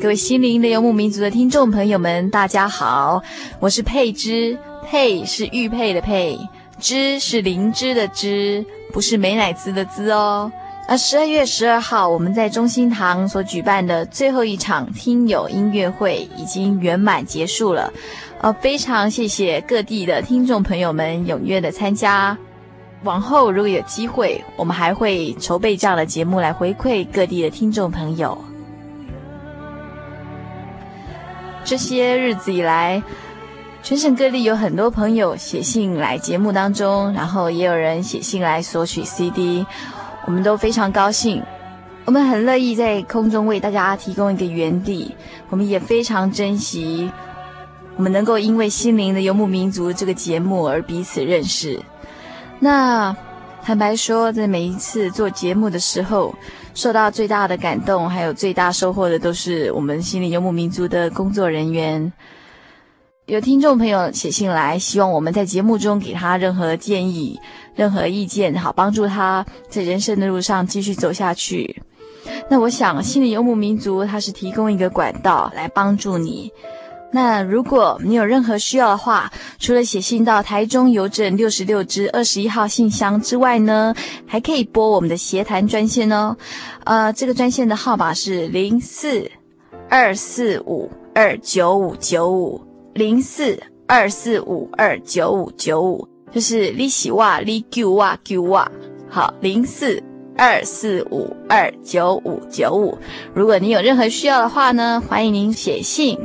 各位心灵的游牧民族的听众朋友们，大家好，我是佩芝，佩是玉佩的佩，芝是灵芝的芝，不是美乃滋的滋哦。而十二月十二号，我们在中心堂所举办的最后一场听友音乐会已经圆满结束了。呃，非常谢谢各地的听众朋友们踊跃的参加。往后如果有机会，我们还会筹备这样的节目来回馈各地的听众朋友。这些日子以来，全省各地有很多朋友写信来节目当中，然后也有人写信来索取 CD。我们都非常高兴，我们很乐意在空中为大家提供一个园地。我们也非常珍惜，我们能够因为《心灵的游牧民族》这个节目而彼此认识。那坦白说，在每一次做节目的时候，受到最大的感动，还有最大收获的，都是我们《心理游牧民族》的工作人员。有听众朋友写信来，希望我们在节目中给他任何建议、任何意见，好帮助他在人生的路上继续走下去。那我想，心理游牧民族它是提供一个管道来帮助你。那如果你有任何需要的话，除了写信到台中邮政六十六支二十一号信箱之外呢，还可以拨我们的协谈专线哦。呃，这个专线的号码是零四二四五二九五九五。零四二四五二九五九五，就是你喜哇你救哇救哇，好，零四二四五二九五九五。如果你有任何需要的话呢，欢迎您写信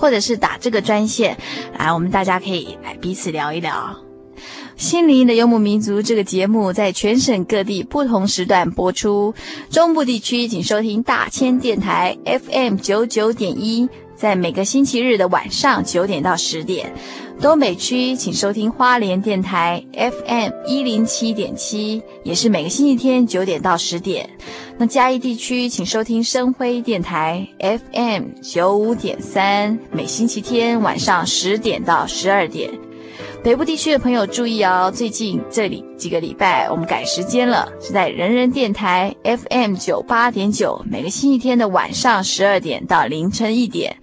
或者是打这个专线来，我们大家可以来彼此聊一聊。心灵的游牧民族这个节目在全省各地不同时段播出，中部地区请收听大千电台 FM 九九点一。在每个星期日的晚上九点到十点，东北区请收听花莲电台 FM 一零七点七，也是每个星期天九点到十点。那嘉义地区请收听深辉电台 FM 九五点三，每星期天晚上十点到十二点。北部地区的朋友注意哦，最近这里几个礼拜我们改时间了，是在人人电台 FM 九八点九，每个星期天的晚上十二点到凌晨一点。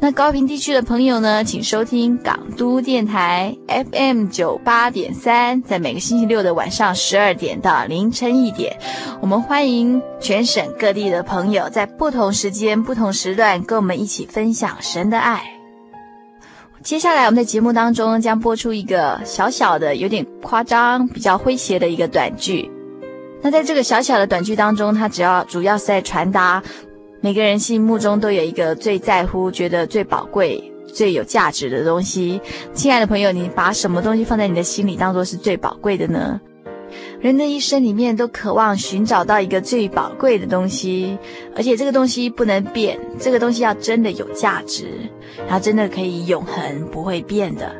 那高平地区的朋友呢，请收听港都电台 FM 九八点三，在每个星期六的晚上十二点到凌晨一点。我们欢迎全省各地的朋友在不同时间、不同时段跟我们一起分享神的爱。接下来我们在节目当中将播出一个小小的、有点夸张、比较诙谐的一个短剧。那在这个小小的短剧当中，它只要主要是在传达每个人心目中都有一个最在乎、觉得最宝贵、最有价值的东西。亲爱的朋友，你把什么东西放在你的心里当做是最宝贵的呢？人的一生里面都渴望寻找到一个最宝贵的东西，而且这个东西不能变，这个东西要真的有价值，它真的可以永恒不会变的。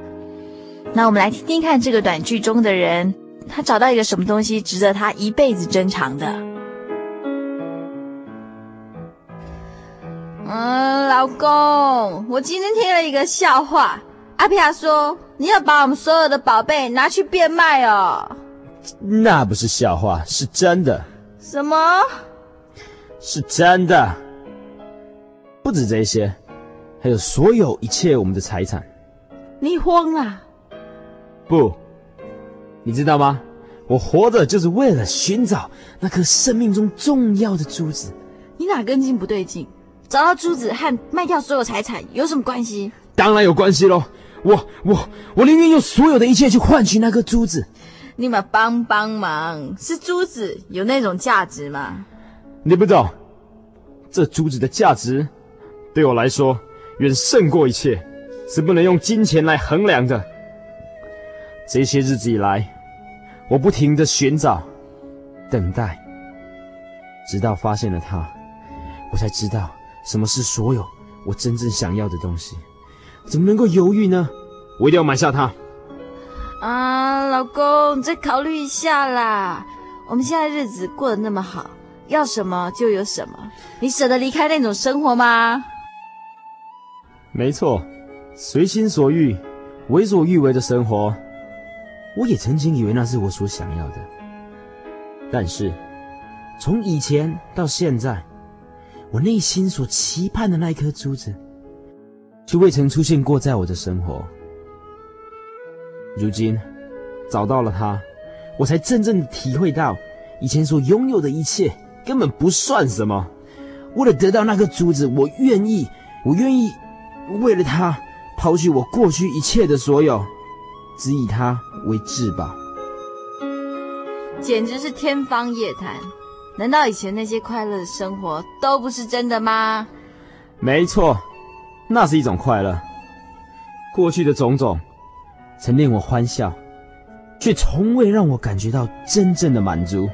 那我们来听听看这个短剧中的人，他找到一个什么东西值得他一辈子珍藏的？公，我今天听了一个笑话，阿皮亚说你要把我们所有的宝贝拿去变卖哦。那不是笑话，是真的。什么？是真的。不止这些，还有所有一切我们的财产，你慌了？不，你知道吗？我活着就是为了寻找那颗生命中重要的珠子。你哪根筋不对劲？找到珠子和卖掉所有财产有什么关系？当然有关系喽！我我我宁愿用所有的一切去换取那颗珠子。你们帮帮忙！是珠子有那种价值吗？你不懂，这珠子的价值对我来说远胜过一切，是不能用金钱来衡量的。这些日子以来，我不停的寻找、等待，直到发现了它，我才知道什么是所有我真正想要的东西。怎么能够犹豫呢？我一定要买下它。啊，老公，你再考虑一下啦！我们现在日子过得那么好，要什么就有什么，你舍得离开那种生活吗？没错，随心所欲、为所欲为的生活，我也曾经以为那是我所想要的。但是，从以前到现在，我内心所期盼的那一颗珠子，却未曾出现过在我的生活。如今找到了它，我才真正体会到，以前所拥有的一切根本不算什么。为了得到那颗珠子，我愿意，我愿意为了它抛弃我过去一切的所有，只以它为至宝。简直是天方夜谭！难道以前那些快乐的生活都不是真的吗？没错，那是一种快乐。过去的种种。曾令我欢笑，却从未让我感觉到真正的满足。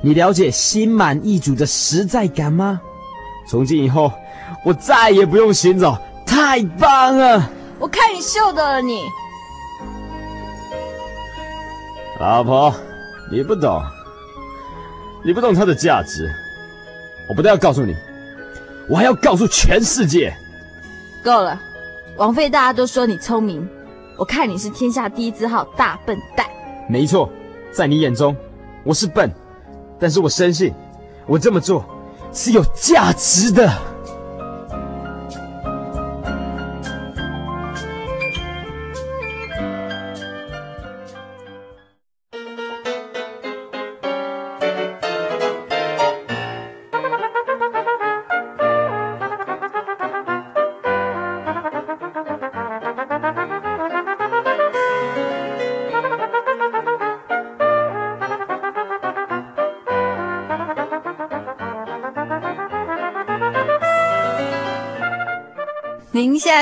你了解心满意足的实在感吗？从今以后，我再也不用寻找，太棒了！我看你秀的了你，老婆，你不懂，你不懂它的价值。我不但要告诉你，我还要告诉全世界。够了，枉费大家都说你聪明。我看你是天下第一字号大笨蛋。没错，在你眼中，我是笨，但是我深信，我这么做是有价值的。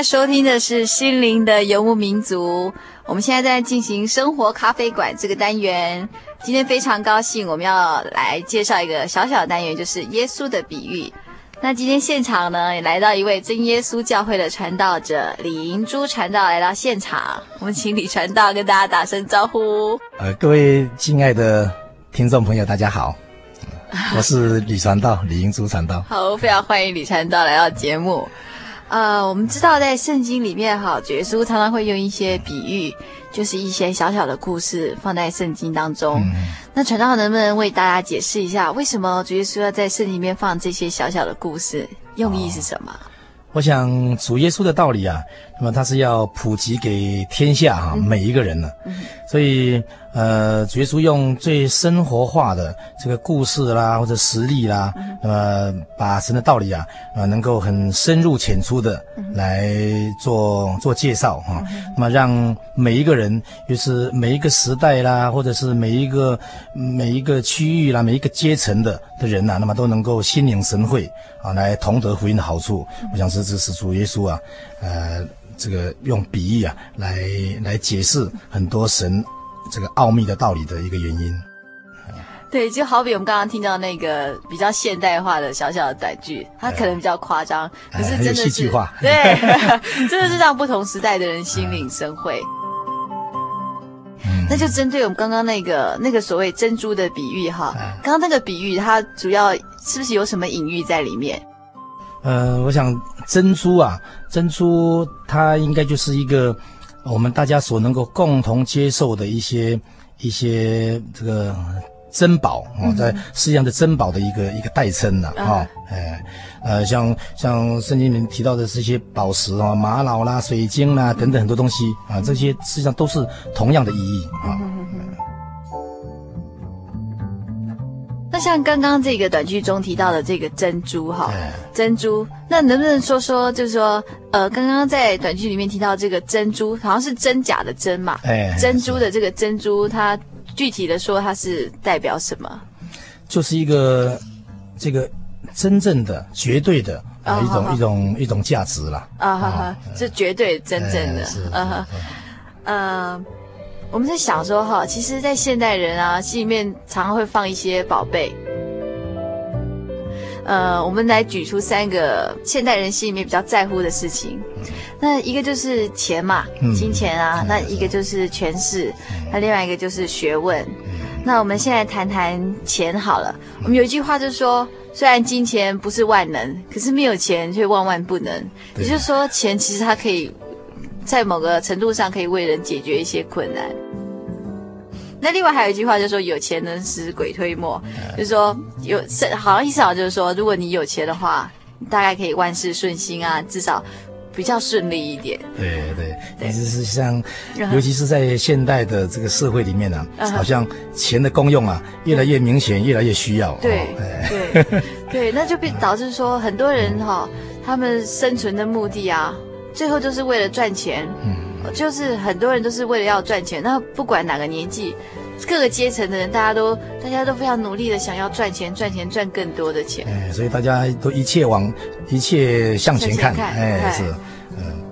在收听的是《心灵的游牧民族》，我们现在在进行生活咖啡馆这个单元。今天非常高兴，我们要来介绍一个小小的单元，就是耶稣的比喻。那今天现场呢，也来到一位真耶稣教会的传道者李银珠传道来到现场，我们请李传道跟大家打声招呼。呃，各位亲爱的听众朋友，大家好，我是李传道李银珠传道。好，非常欢迎李传道来到节目。呃，我们知道在圣经里面哈，主耶稣常常会用一些比喻，就是一些小小的故事放在圣经当中。嗯、那传道能不能为大家解释一下，为什么主耶稣要在圣经里面放这些小小的故事，用意是什么？哦。我想主耶稣的道理啊，那么他是要普及给天下哈、啊、每一个人呢、嗯，所以呃主耶稣用最生活化的这个故事啦或者实例啦，那、嗯、么把神的道理啊呃能够很深入浅出的来做做介绍哈、那么让每一个人就是每一个时代啦或者是每一个每一个区域啦每一个阶层的的人呐、啊，那么都能够心领神会啊来同得福音的好处，我想是。这是主耶稣啊，呃，这个用比喻啊来来解释很多神这个奥秘的道理的一个原因。对，就好比我们刚刚听到那个比较现代化的小小的短剧，它可能比较夸张，可是真的是对，真的是让不同时代的人心领神会。嗯，那就针对我们刚刚那个那个所谓珍珠的比喻哈，刚刚那个比喻它主要是不是有什么隐喻在里面？呃，我想珍珠啊，珍珠它应该就是一个我们大家所能够共同接受的一些一些这个珍宝哦，在世界上的珍宝的一个一个代称呐，啊，哎，呃，像像圣经里面提到的这些宝石啊，玛瑙啦、水晶啦等等很多东西啊，这些实际上都是同样的意义啊。那像刚刚这个短剧中提到的这个珍珠哈，珍珠，那能不能说说，就是说，呃，刚刚在短剧里面提到这个珍珠，好像是真假的真嘛，哎，珍珠的这个珍珠，它具体的说它是代表什么？就是一个这个真正的、绝对的啊一种一种一种价值啦。啊哈哈，是绝对真正的，嗯哼，呃。我们在想说哈，其实，在现代人啊，心里面常常会放一些宝贝。呃，我们来举出三个现代人心里面比较在乎的事情。那一个就是钱嘛，金钱啊；那一个就是权势；那另外一个就是学问。那我们现在谈谈钱好了。我们有一句话就是说，虽然金钱不是万能，可是没有钱却万万不能。也就是说，钱其实它可以。在某个程度上可以为人解决一些困难。那另外还有一句话就是说，有钱能使鬼推磨，就是说有好像意思好像就是说，如果你有钱的话，大概可以万事顺心啊，至少比较顺利一点。对对，意思是像，尤其是在现代的这个社会里面呢、啊，好像钱的功用啊越来越明显，越来越需要。对对对，那就变 导致说很多人哈，他们生存的目的啊。最后就是为了赚钱，嗯，就是很多人都是为了要赚钱。那不管哪个年纪、各个阶层的人，大家都大家都非常努力的想要赚钱、赚钱、赚更多的钱。哎，所以大家都一切往一切向前看，前看哎，是，嗯。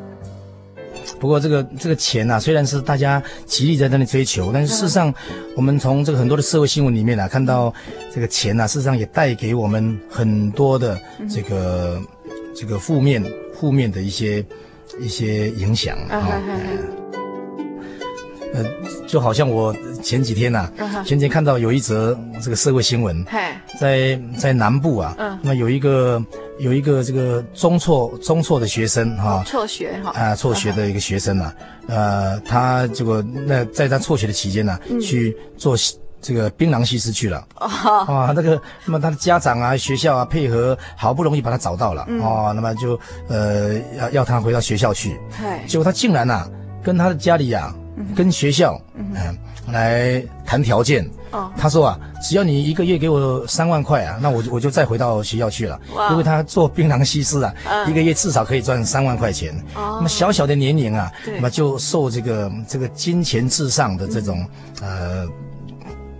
不过这个这个钱啊，虽然是大家极力在那里追求，但是事实上，我们从这个很多的社会新闻里面啊，看到这个钱啊，事实上也带给我们很多的这个、嗯、这个负面负面的一些。一些影响啊，呃，就好像我前几天呐、啊，前几天看到有一则这个社会新闻，在在南部啊，那有一个有一个这个中辍中辍的学生哈，辍学哈，啊，辍学的一个学生啊，呃，他结果那在他辍学的期间呢，去做。这个槟榔西施去了。哦，啊，那个，那么他的家长啊，学校啊，配合，好不容易把他找到了，嗯、哦，那么就呃要要他回到学校去，对，结果他竟然呐、啊，跟他的家里呀、啊，嗯、跟学校嗯、呃、来谈条件，哦，他说啊，只要你一个月给我三万块啊，那我就我就再回到学校去了，哇，因为他做槟榔西施啊，嗯、一个月至少可以赚三万块钱，哦，那么小小的年龄啊，那么就受这个这个金钱至上的这种、嗯、呃。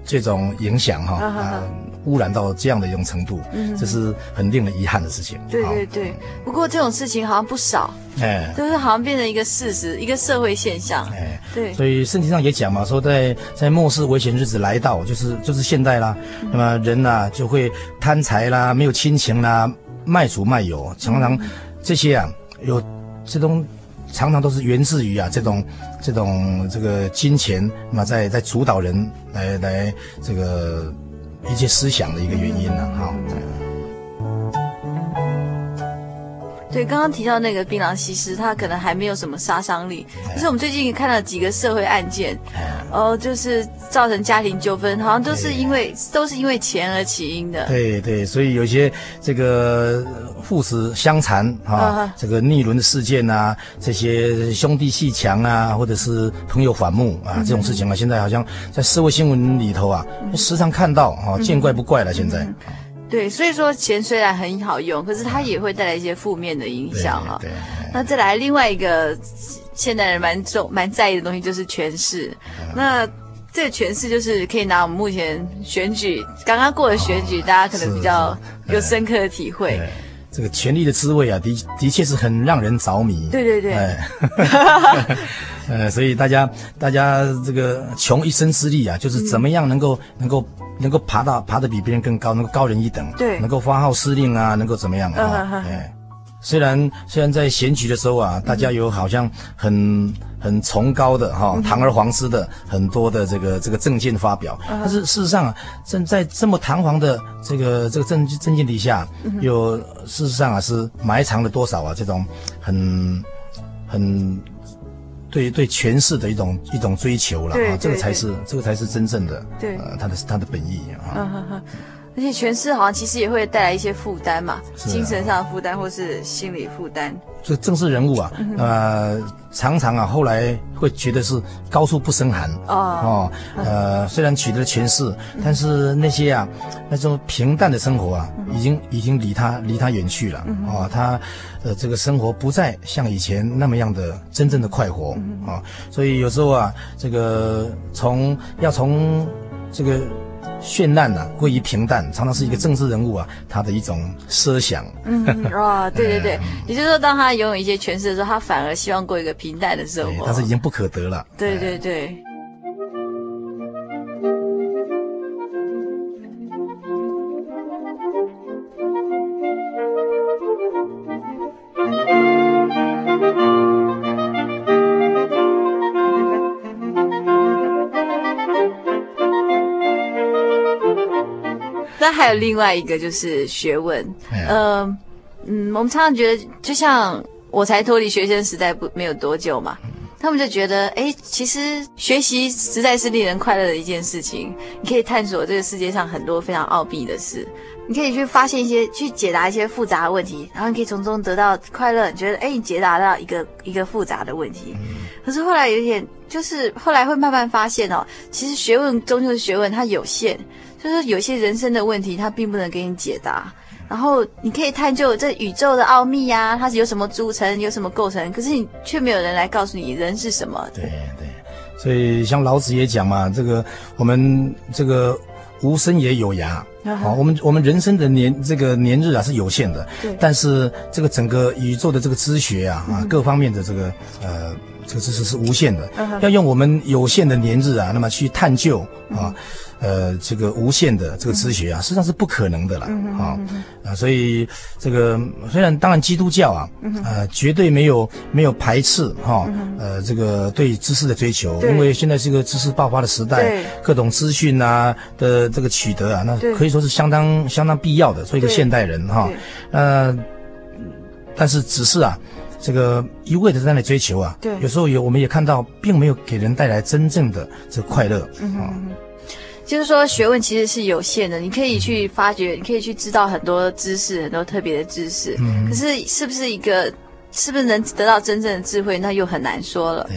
这种影响哈啊，污染到这样的一种程度，嗯，这是很令人遗憾的事情。对对对，不过这种事情好像不少，哎，都是好像变成一个事实，一个社会现象。哎，对。所以圣经上也讲嘛，说在在末世危险日子来到，就是就是现代啦，那么人呐就会贪财啦，没有亲情啦，卖主卖友，常常这些啊有这种。常常都是源自于啊这种这种这个金钱，那么在在主导人来来这个一些思想的一个原因呢，哈。对，刚刚提到那个槟榔西施，它可能还没有什么杀伤力。可是我们最近看到几个社会案件，哦，就是造成家庭纠纷，好像都是因为都是因为钱而起因的。对对，所以有些这个父子相残啊，这个逆伦的事件啊，这些兄弟鬩墙啊，或者是朋友反目啊，这种事情啊，现在好像在社会新闻里头啊，时常看到啊，见怪不怪了，现在。对，所以说钱虽然很好用，可是它也会带来一些负面的影响哈。对，那再来另外一个现代人蛮重蛮在意的东西就是权势。那这个权势就是可以拿我们目前选举刚刚过的选举，大家可能比较有深刻的体会。这个权力的滋味啊，的的确是很让人着迷。对对对。呃，所以大家大家这个穷一生之力啊，就是怎么样能够能够。能够爬到爬得比别人更高，能够高人一等，对，能够发号施令啊，能够怎么样啊？哎、uh，huh. 虽然虽然在选举的时候啊，大家有好像很很崇高的哈、uh. 堂而皇之的很多的这个这个政见发表，uh. 但是事实上啊，正在这么堂皇的这个这个政政见底下，有、uh. 事实上啊是埋藏了多少啊这种很很对对权势的一种一种追求了啊，这个才是这个才是真正的对。呃他的他的本意啊。而且权势好像其实也会带来一些负担嘛，啊、精神上的负担或是心理负担。这政治人物啊，嗯、呃，常常啊，后来会觉得是高处不胜寒哦哦，呃，虽然取得了权势，嗯、但是那些啊，那种平淡的生活啊，嗯、已经已经离他离他远去了、嗯、哦，他呃这个生活不再像以前那么样的真正的快活啊、所以有时候啊，这个从要从这个。绚烂呐、啊，归于平淡，常常是一个政治人物啊，他的一种奢想。嗯，哇，对对对，嗯、也就是说，当他拥有一些权势的时候，他反而希望过一个平淡的生活。但是已经不可得了。对对对。那还有另外一个就是学问，嗯、呃、嗯，我们常常觉得，就像我才脱离学生时代不没有多久嘛，他们就觉得，哎，其实学习实在是令人快乐的一件事情。你可以探索这个世界上很多非常奥秘的事，你可以去发现一些，去解答一些复杂的问题，然后你可以从中得到快乐。你觉得，哎，你解答到一个一个复杂的问题，可是后来有一点，就是后来会慢慢发现哦，其实学问终究是学问，它有限。就是有些人生的问题，他并不能给你解答。然后你可以探究这宇宙的奥秘呀、啊，它是由什么组成，有什么构成，可是你却没有人来告诉你人是什么。对对，所以像老子也讲嘛，这个我们这个无生也有涯。好，我们我们人生的年这个年日啊是有限的，对。但是这个整个宇宙的这个知学啊啊各方面的这个呃这个知识是无限的，要用我们有限的年日啊，那么去探究啊。呃，这个无限的这个知学啊，实际上是不可能的了啊啊！所以这个虽然当然基督教啊，呃，绝对没有没有排斥哈，呃，这个对知识的追求，因为现在是一个知识爆发的时代，各种资讯啊的这个取得啊，那可以说是相当相当必要的，做一个现代人哈。呃，但是只是啊，这个一味的在那里追求啊，对有时候也我们也看到，并没有给人带来真正的这快乐啊。就是说，学问其实是有限的，你可以去发掘，你可以去知道很多知识，很多特别的知识。嗯。可是，是不是一个，是不是能得到真正的智慧，那又很难说了。对。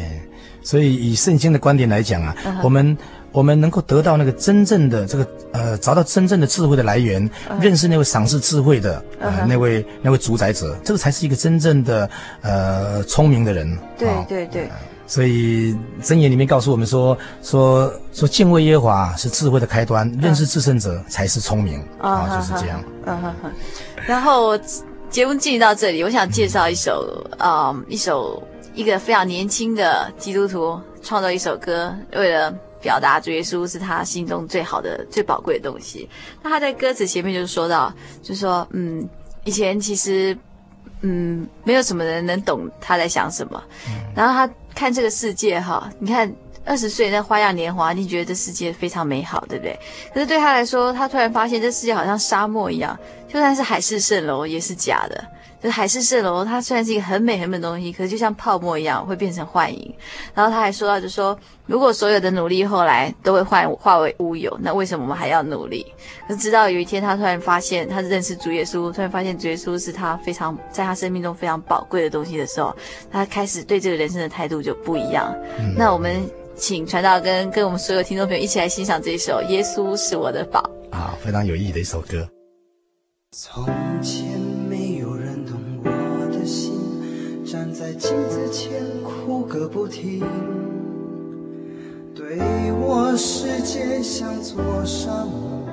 所以，以圣经的观点来讲啊，我们我们能够得到那个真正的这个呃，找到真正的智慧的来源，认识那位赏赐智慧的呃那位那位主宰者，这个才是一个真正的呃聪明的人。对对对。所以箴言里面告诉我们说说说敬畏耶和华是智慧的开端，认识至圣者才是聪明啊，就是这样。嗯哼哼。然后节目进行到这里，我想介绍一首啊、嗯、一首一个非常年轻的基督徒创作一首歌，为了表达主耶稣是他心中最好的、最宝贵的东西。那他在歌词前面就说到，就说嗯，以前其实嗯没有什么人能懂他在想什么，然后他。看这个世界哈，你看二十岁那花样年华，你觉得这世界非常美好，对不对？可是对他来说，他突然发现这世界好像沙漠一样，就算是海市蜃楼也是假的。就海市蜃楼，它虽然是一个很美很美的东西，可是就像泡沫一样会变成幻影。然后他还说到，就说如果所有的努力后来都会化化为乌有，那为什么我们还要努力？可是直到有一天，他突然发现，他认识主耶稣，突然发现主耶稣是他非常在他生命中非常宝贵的东西的时候，他开始对这个人生的态度就不一样。嗯、那我们请传道跟跟我们所有听众朋友一起来欣赏这一首《耶稣是我的宝》啊，非常有意义的一首歌。从前。镜子前哭个不停，对我世界像座沙漠，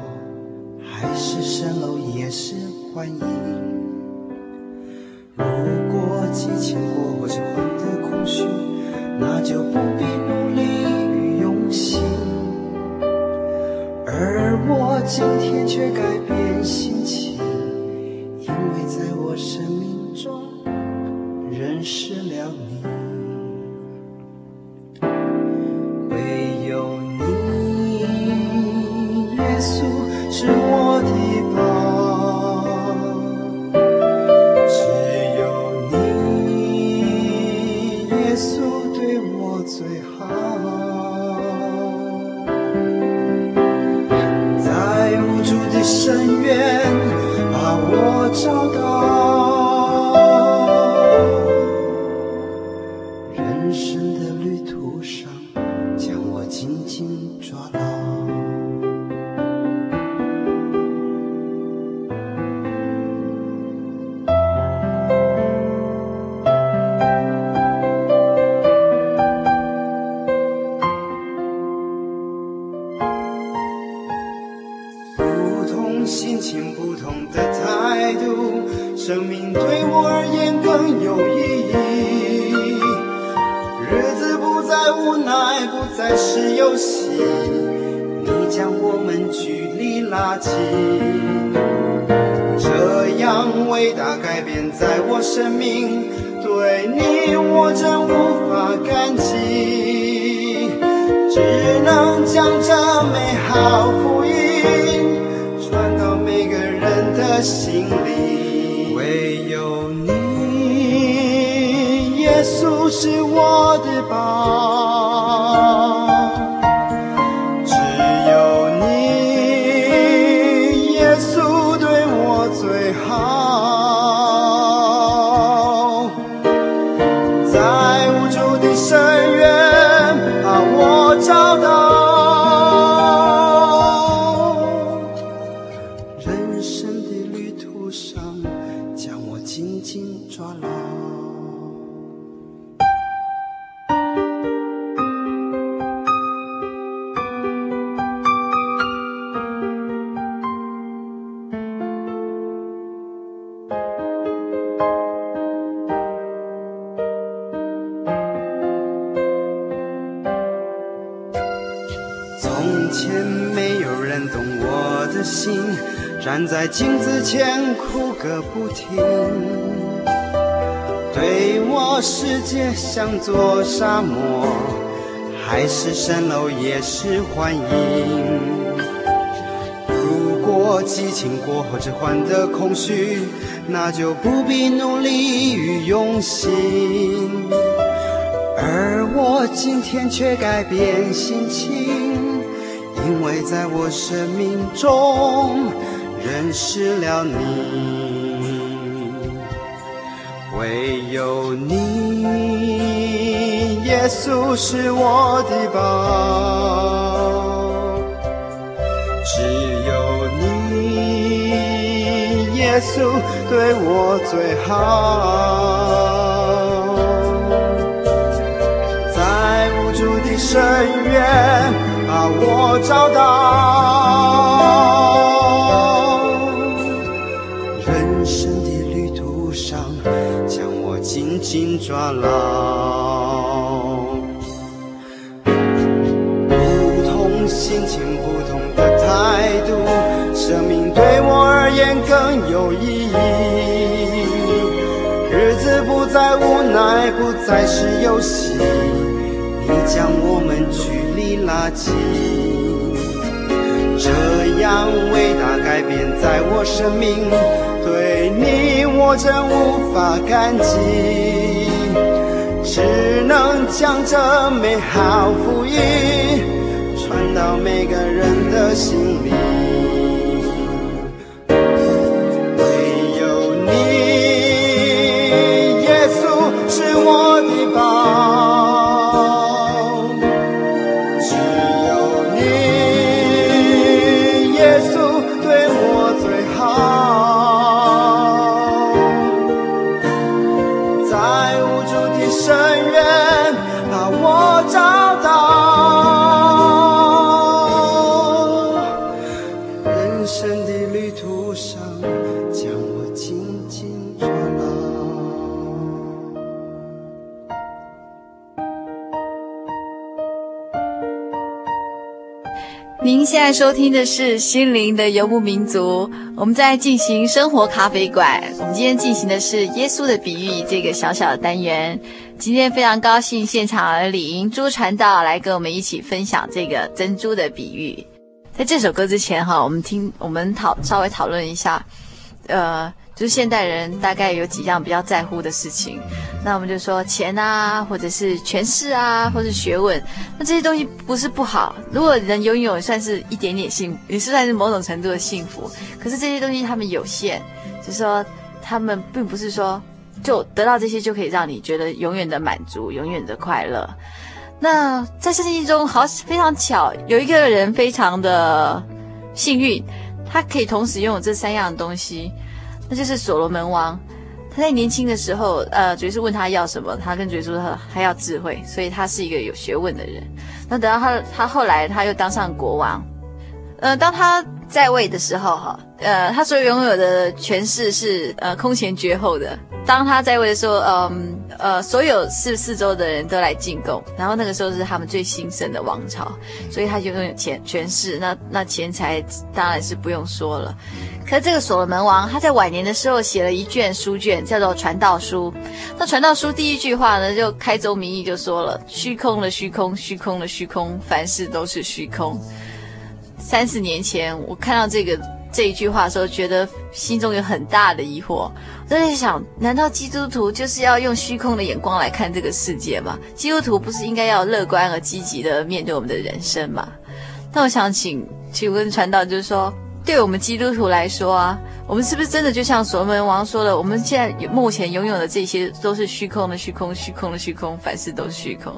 海市蜃楼也是幻影。如果激情过后是换得空虚，那就不游戏，你将我们距离拉近。这样伟大改变在我生命，对你我真无法感激，只能将这美好福音传到每个人的心里。唯有你，耶稣是我的宝。前没有人懂我的心站在镜子前哭个不停，对我世界像座沙漠，海市蜃楼也是幻影。如果激情过后只换得空虚，那就不必努力与用心。而我今天却改变心情，因为在我生命中。认识了你，唯有你，耶稣是我的宝。只有你，耶稣对我最好，在无助的深渊我找到。人生的旅途上，将我紧紧抓牢，不同心情，不同的态度，生命对我而言更有意义。日子不再无奈，不再是游戏，你将我们你拉近，这样伟大改变在我生命。对你，我真无法感激，只能将这美好福音传到每个人的心里。您现在收听的是《心灵的游牧民族》，我们在进行生活咖啡馆。我们今天进行的是耶稣的比喻这个小小的单元。今天非常高兴，现场李银珠传道来跟我们一起分享这个珍珠的比喻。在这首歌之前，哈，我们听我们讨稍微讨论一下，呃。就是现代人大概有几样比较在乎的事情，那我们就说钱啊，或者是权势啊，或是学问，那这些东西不是不好。如果人拥有，算是一点点幸福，也是算是某种程度的幸福。可是这些东西他们有限，就是说他们并不是说就得到这些就可以让你觉得永远的满足，永远的快乐。那在圣经中，好非常巧，有一个人非常的幸运，他可以同时拥有这三样东西。那就是所罗门王，他在年轻的时候，呃，主耶稣问他要什么，他跟主耶稣说他要智慧，所以他是一个有学问的人。那等到他他后来他又当上国王，呃，当他在位的时候，哈，呃，他所拥有的权势是呃空前绝后的。当他在位的时候，嗯呃，所有四四周的人都来进贡，然后那个时候是他们最兴盛的王朝，所以他就拥有权权势，那那钱财当然是不用说了。可这个所罗门王他在晚年的时候写了一卷书卷，叫做《传道书》。那《传道书》第一句话呢，就开宗明义就说了：虚空了虚空，虚空了虚空，凡事都是虚空。三十年前我看到这个这一句话的时候，觉得心中有很大的疑惑。我在想，难道基督徒就是要用虚空的眼光来看这个世界吗？基督徒不是应该要乐观而积极的面对我们的人生吗？那我想请请问传道，就是说，对我们基督徒来说啊，我们是不是真的就像所罗门王说的，我们现在目前拥有的这些都是虚空的虚空，虚空的虚空，凡事都是虚空？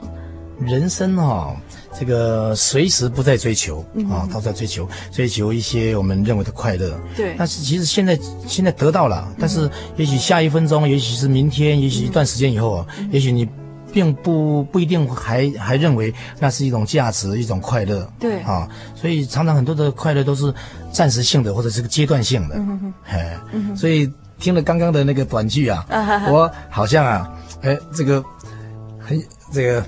人生、哦，这个随时不在追求啊，都在追求追求一些我们认为的快乐。对。但是其实现在现在得到了，但是也许下一分钟，也许是明天，也许一段时间以后，也许你并不不一定还还认为那是一种价值，一种快乐。对。啊，所以常常很多的快乐都是暂时性的，或者是个阶段性的。嗯哼。哎。所以听了刚刚的那个短句啊，我好像啊，哎，这个很这个。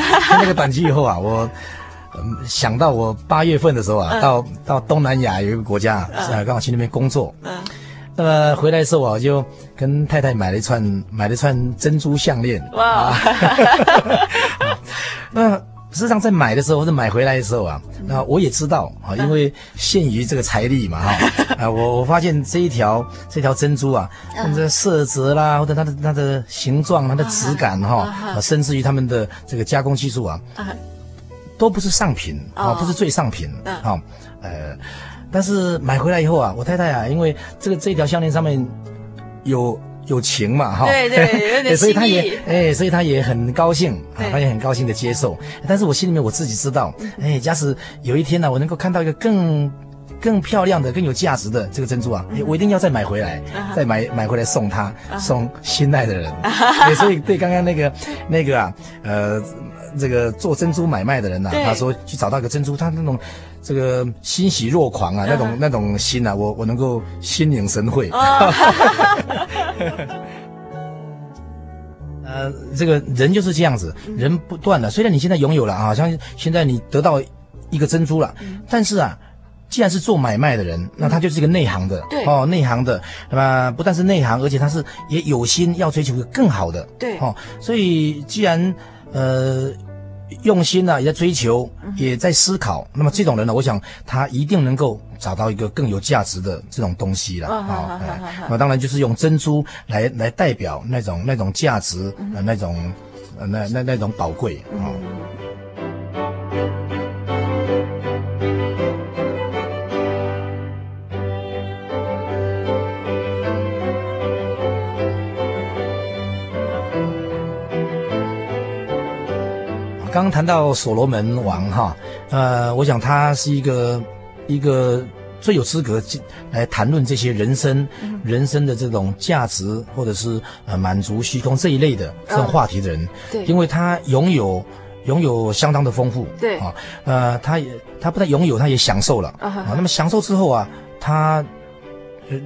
听那个短期以后啊，我、嗯、想到我八月份的时候啊，嗯、到到东南亚有一个国家啊，刚、嗯、好去那边工作。嗯，那么回来的时候啊，我就跟太太买了一串买了一串珍珠项链。哇！啊、那实际上在买的时候或者买回来的时候啊，那我也知道啊，因为限于这个财力嘛哈。啊，我我发现这一条这条珍珠啊，它的色泽啦，或者它的它的形状、它的质感哈，啊，甚至于他们的这个加工技术啊，都不是上品啊，不是最上品啊，呃，但是买回来以后啊，我太太啊，因为这个这条项链上面有。有情嘛，哈，对对，有点所以他也，哎，所以他也很高兴啊，他也很高兴的接受。但是我心里面我自己知道，哎，假使有一天呢，我能够看到一个更更漂亮的、更有价值的这个珍珠啊，我一定要再买回来，再买买回来送他，送心爱的人。所以对刚刚那个那个啊，呃。这个做珍珠买卖的人呐、啊，他说去找到一个珍珠，他那种这个欣喜若狂啊，那种那种心啊，我我能够心领神会。呃，这个人就是这样子，人不断的。虽然你现在拥有了啊，像现在你得到一个珍珠了，但是啊，既然是做买卖的人，那他就是一个内行的，对哦，内行的，那么不但是内行，而且他是也有心要追求一个更好的，对哦，所以既然。呃，用心呢、啊，也在追求，也在思考。那么这种人呢，我想他一定能够找到一个更有价值的这种东西了啊。那当然就是用珍珠来来代表那种那种价值，呃、那种呃那那那种宝贵啊。刚刚谈到所罗门王哈，呃，我想他是一个一个最有资格来谈论这些人生、嗯、人生的这种价值，或者是呃满足虚空这一类的这种话题的人。嗯、对，因为他拥有拥有相当的丰富。对啊，呃，他也他不但拥有，他也享受了啊，啊。那么享受之后啊，他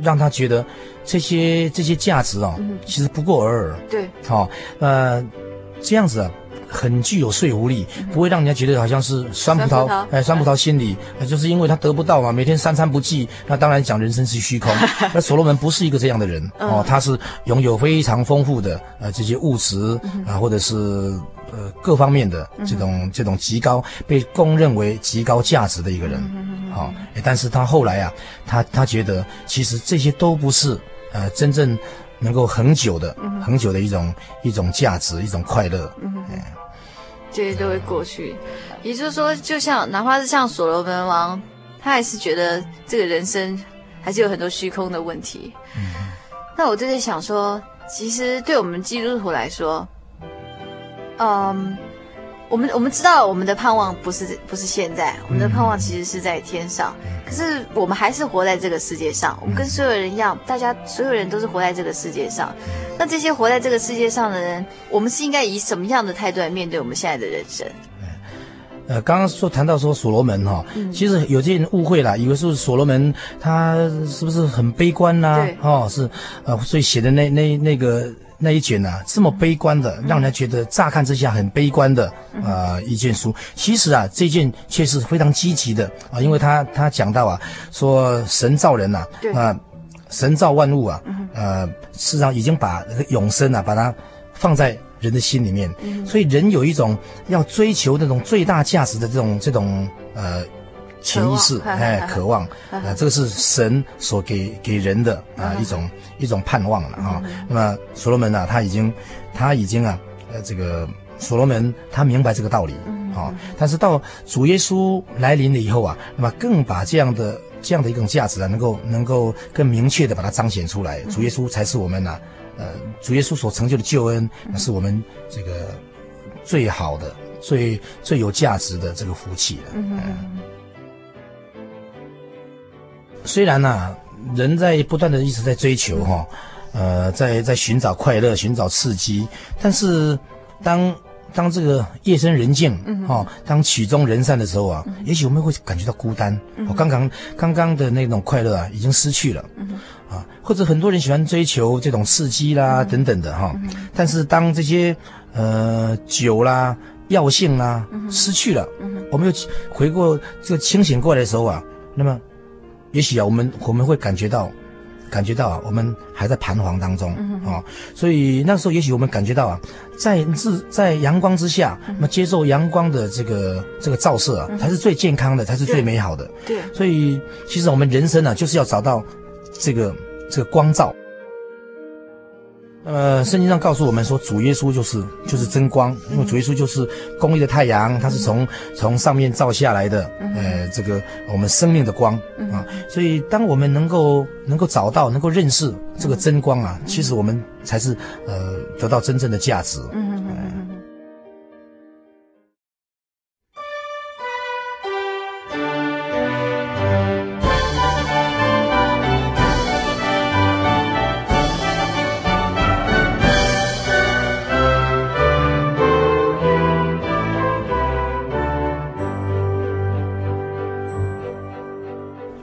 让他觉得这些这些价值啊，嗯、其实不过尔尔。对，好、啊，呃，这样子啊。很具有说服力，不会让人家觉得好像是酸葡萄，哎，酸葡萄心理，就是因为他得不到嘛，每天三餐不济，那当然讲人生是虚空。那所罗门不是一个这样的人哦，他是拥有非常丰富的呃这些物质啊，或者是呃各方面的这种这种极高被公认为极高价值的一个人。好，但是他后来啊，他他觉得其实这些都不是呃真正能够恒久的恒久的一种一种价值，一种快乐。这些都会过去，也就是说，就像哪怕是像所罗门王，他还是觉得这个人生还是有很多虚空的问题。嗯，那我就在想说，其实对我们基督徒来说，嗯，我们我们知道我们的盼望不是不是现在，我们的盼望其实是在天上。可是我们还是活在这个世界上，我们跟所有人一样，大家所有人都是活在这个世界上。那这些活在这个世界上的人，我们是应该以什么样的态度来面对我们现在的人生？呃，刚刚说谈到说所罗门哈，嗯、其实有些人误会了，以为是所罗门他是不是很悲观呐、啊？哦，是呃，所以写的那那那个那一卷啊，这么悲观的，让人觉得乍看之下很悲观的啊、呃、一卷书。其实啊，这卷却是非常积极的啊、呃，因为他他讲到啊，说神造人呐，啊神造万物啊，呃，事实上已经把那个永生啊，把它放在。人的心里面，所以人有一种要追求那种最大价值的这种这种呃潜意识，哎，渴望，啊，这个是神所给给人的啊一种一种盼望了啊。那么所罗门呢，他已经他已经啊，呃，这个所罗门他明白这个道理啊，但是到主耶稣来临了以后啊，那么更把这样的这样的一种价值啊，能够能够更明确的把它彰显出来。主耶稣才是我们呢。呃，主耶稣所成就的救恩，那是我们这个最好的、最最有价值的这个福气了。嗯嗯。虽然呢、啊，人在不断的一直在追求哈，呃，在在寻找快乐、寻找刺激，但是当当这个夜深人静，嗯当曲终人散的时候啊，嗯、也许我们会感觉到孤单。我、刚刚刚刚的那种快乐啊，已经失去了。嗯啊，或者很多人喜欢追求这种刺激啦，等等的哈，但是当这些呃酒啦、药性啦失去了，我们又回过这个清醒过来的时候啊，那么也许啊，我们我们会感觉到，感觉到啊，我们还在彷徨当中啊，所以那时候也许我们感觉到啊，在日在阳光之下，那么接受阳光的这个这个照射啊，才是最健康的，才是最美好的。对，所以其实我们人生呢，就是要找到。这个这个光照，呃，圣经上告诉我们说，主耶稣就是就是真光，因为主耶稣就是公义的太阳，它是从从上面照下来的，呃，这个我们生命的光啊，所以当我们能够能够找到，能够认识这个真光啊，其实我们才是呃得到真正的价值。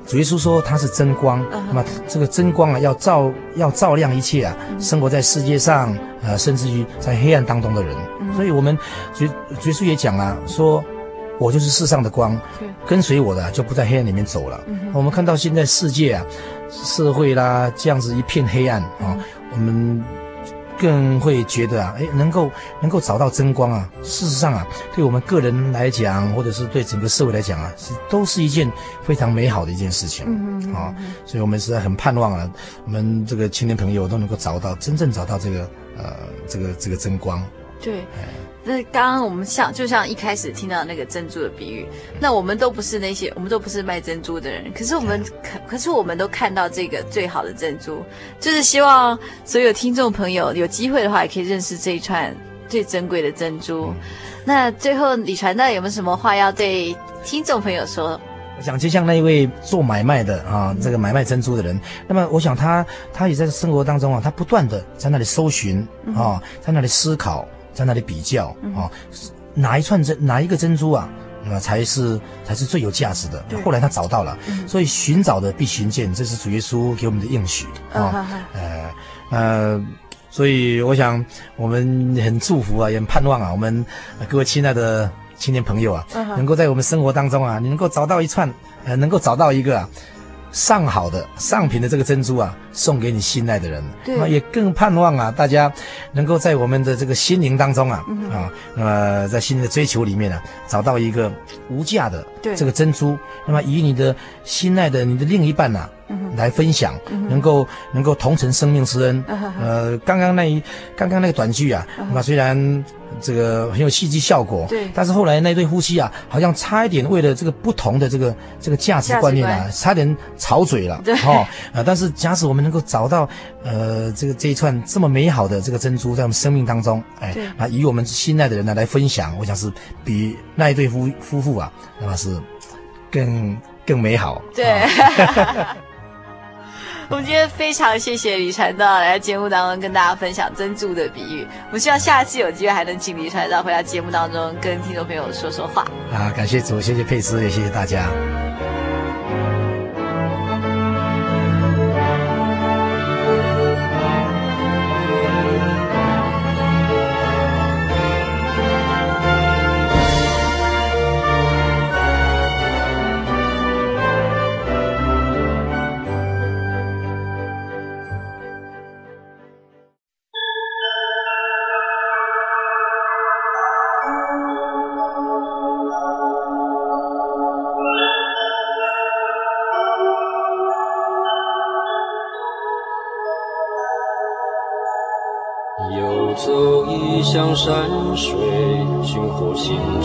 主耶稣说他是真光，那么这个真光啊，要照要照亮一切啊，生活在世界上，呃，甚至于在黑暗当中的人。所以，我们主主耶稣也讲啊，说我就是世上的光，跟随我的就不在黑暗里面走了。我们看到现在世界啊，社会啦这样子一片黑暗啊，我们。更会觉得啊，哎，能够能够找到真光啊，事实上啊，对我们个人来讲，或者是对整个社会来讲啊，是都是一件非常美好的一件事情。嗯嗯。啊，所以我们实在很盼望啊，我们这个青年朋友都能够找到真正找到这个呃这个这个真光。对。那刚刚我们像就像一开始听到那个珍珠的比喻，那我们都不是那些，我们都不是卖珍珠的人，可是我们可可是我们都看到这个最好的珍珠，就是希望所有听众朋友有机会的话，也可以认识这一串最珍贵的珍珠。嗯、那最后李传道有没有什么话要对听众朋友说？我想就像那一位做买卖的啊，这个买卖珍珠的人，那么我想他他也在生活当中啊，他不断的在那里搜寻啊，在那里思考。在那里比较啊，哪一串珍哪一个珍珠啊，那才是才是最有价值的。后来他找到了，所以寻找的必寻见，这是主耶稣给我们的应许啊。呃呃，所以我想我们很祝福啊，也很盼望啊，我们各位亲爱的青年朋友啊，能够在我们生活当中啊，你能够找到一串，呃，能够找到一个啊。上好的上品的这个珍珠啊，送给你心爱的人。对，那也更盼望啊，大家能够在我们的这个心灵当中啊，嗯、啊，那么在心灵的追求里面呢、啊，找到一个无价的这个珍珠。那么以你的心爱的你的另一半呐、来分享，嗯、能够能够同承生命之恩。嗯、呃，刚刚那一刚刚那个短剧啊，那虽然。这个很有戏剧效果，对。但是后来那对夫妻啊，好像差一点为了这个不同的这个这个价值观念啊，差点吵嘴了，对。哦，呃，但是假使我们能够找到呃这个这一串这么美好的这个珍珠在我们生命当中，哎，对啊，与我们心爱的人呢来分享，我想是比那一对夫夫妇啊，那么是更更美好。对。啊 我们今天非常谢谢李传道来节目当中跟大家分享珍珠的比喻。我们希望下次有机会还能请李传道回到节目当中跟听众朋友说说话。啊，感谢主，谢谢佩斯，也谢谢大家。心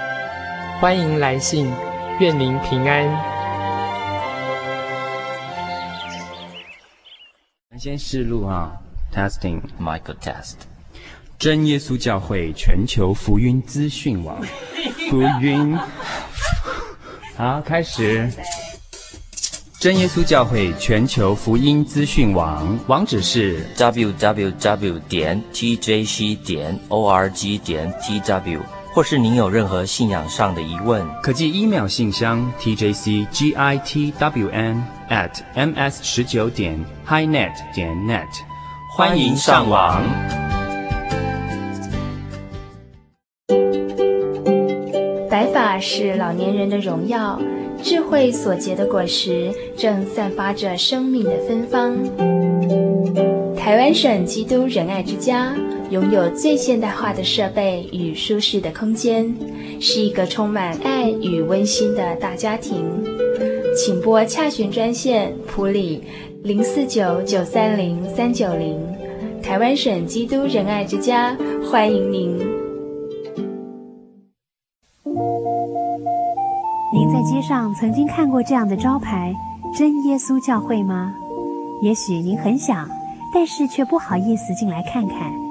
欢迎来信，愿您平安。先试录啊，testing，Michael test。真耶稣教会全球福音资讯网，福音。好，开始。真耶稣教会全球福音资讯网网址是 www 点 tjc 点 org 点 tw。或是您有任何信仰上的疑问，可寄 email 信箱 tjcgitwn at ms 十九点 highnet 点 net，欢迎上网。白发是老年人的荣耀，智慧所结的果实正散发着生命的芬芳。台湾省基督仁爱之家。拥有最现代化的设备与舒适的空间，是一个充满爱与温馨的大家庭。请拨洽询专线普里零四九九三零三九零，台湾省基督仁爱之家欢迎您。您在街上曾经看过这样的招牌“真耶稣教会”吗？也许您很想，但是却不好意思进来看看。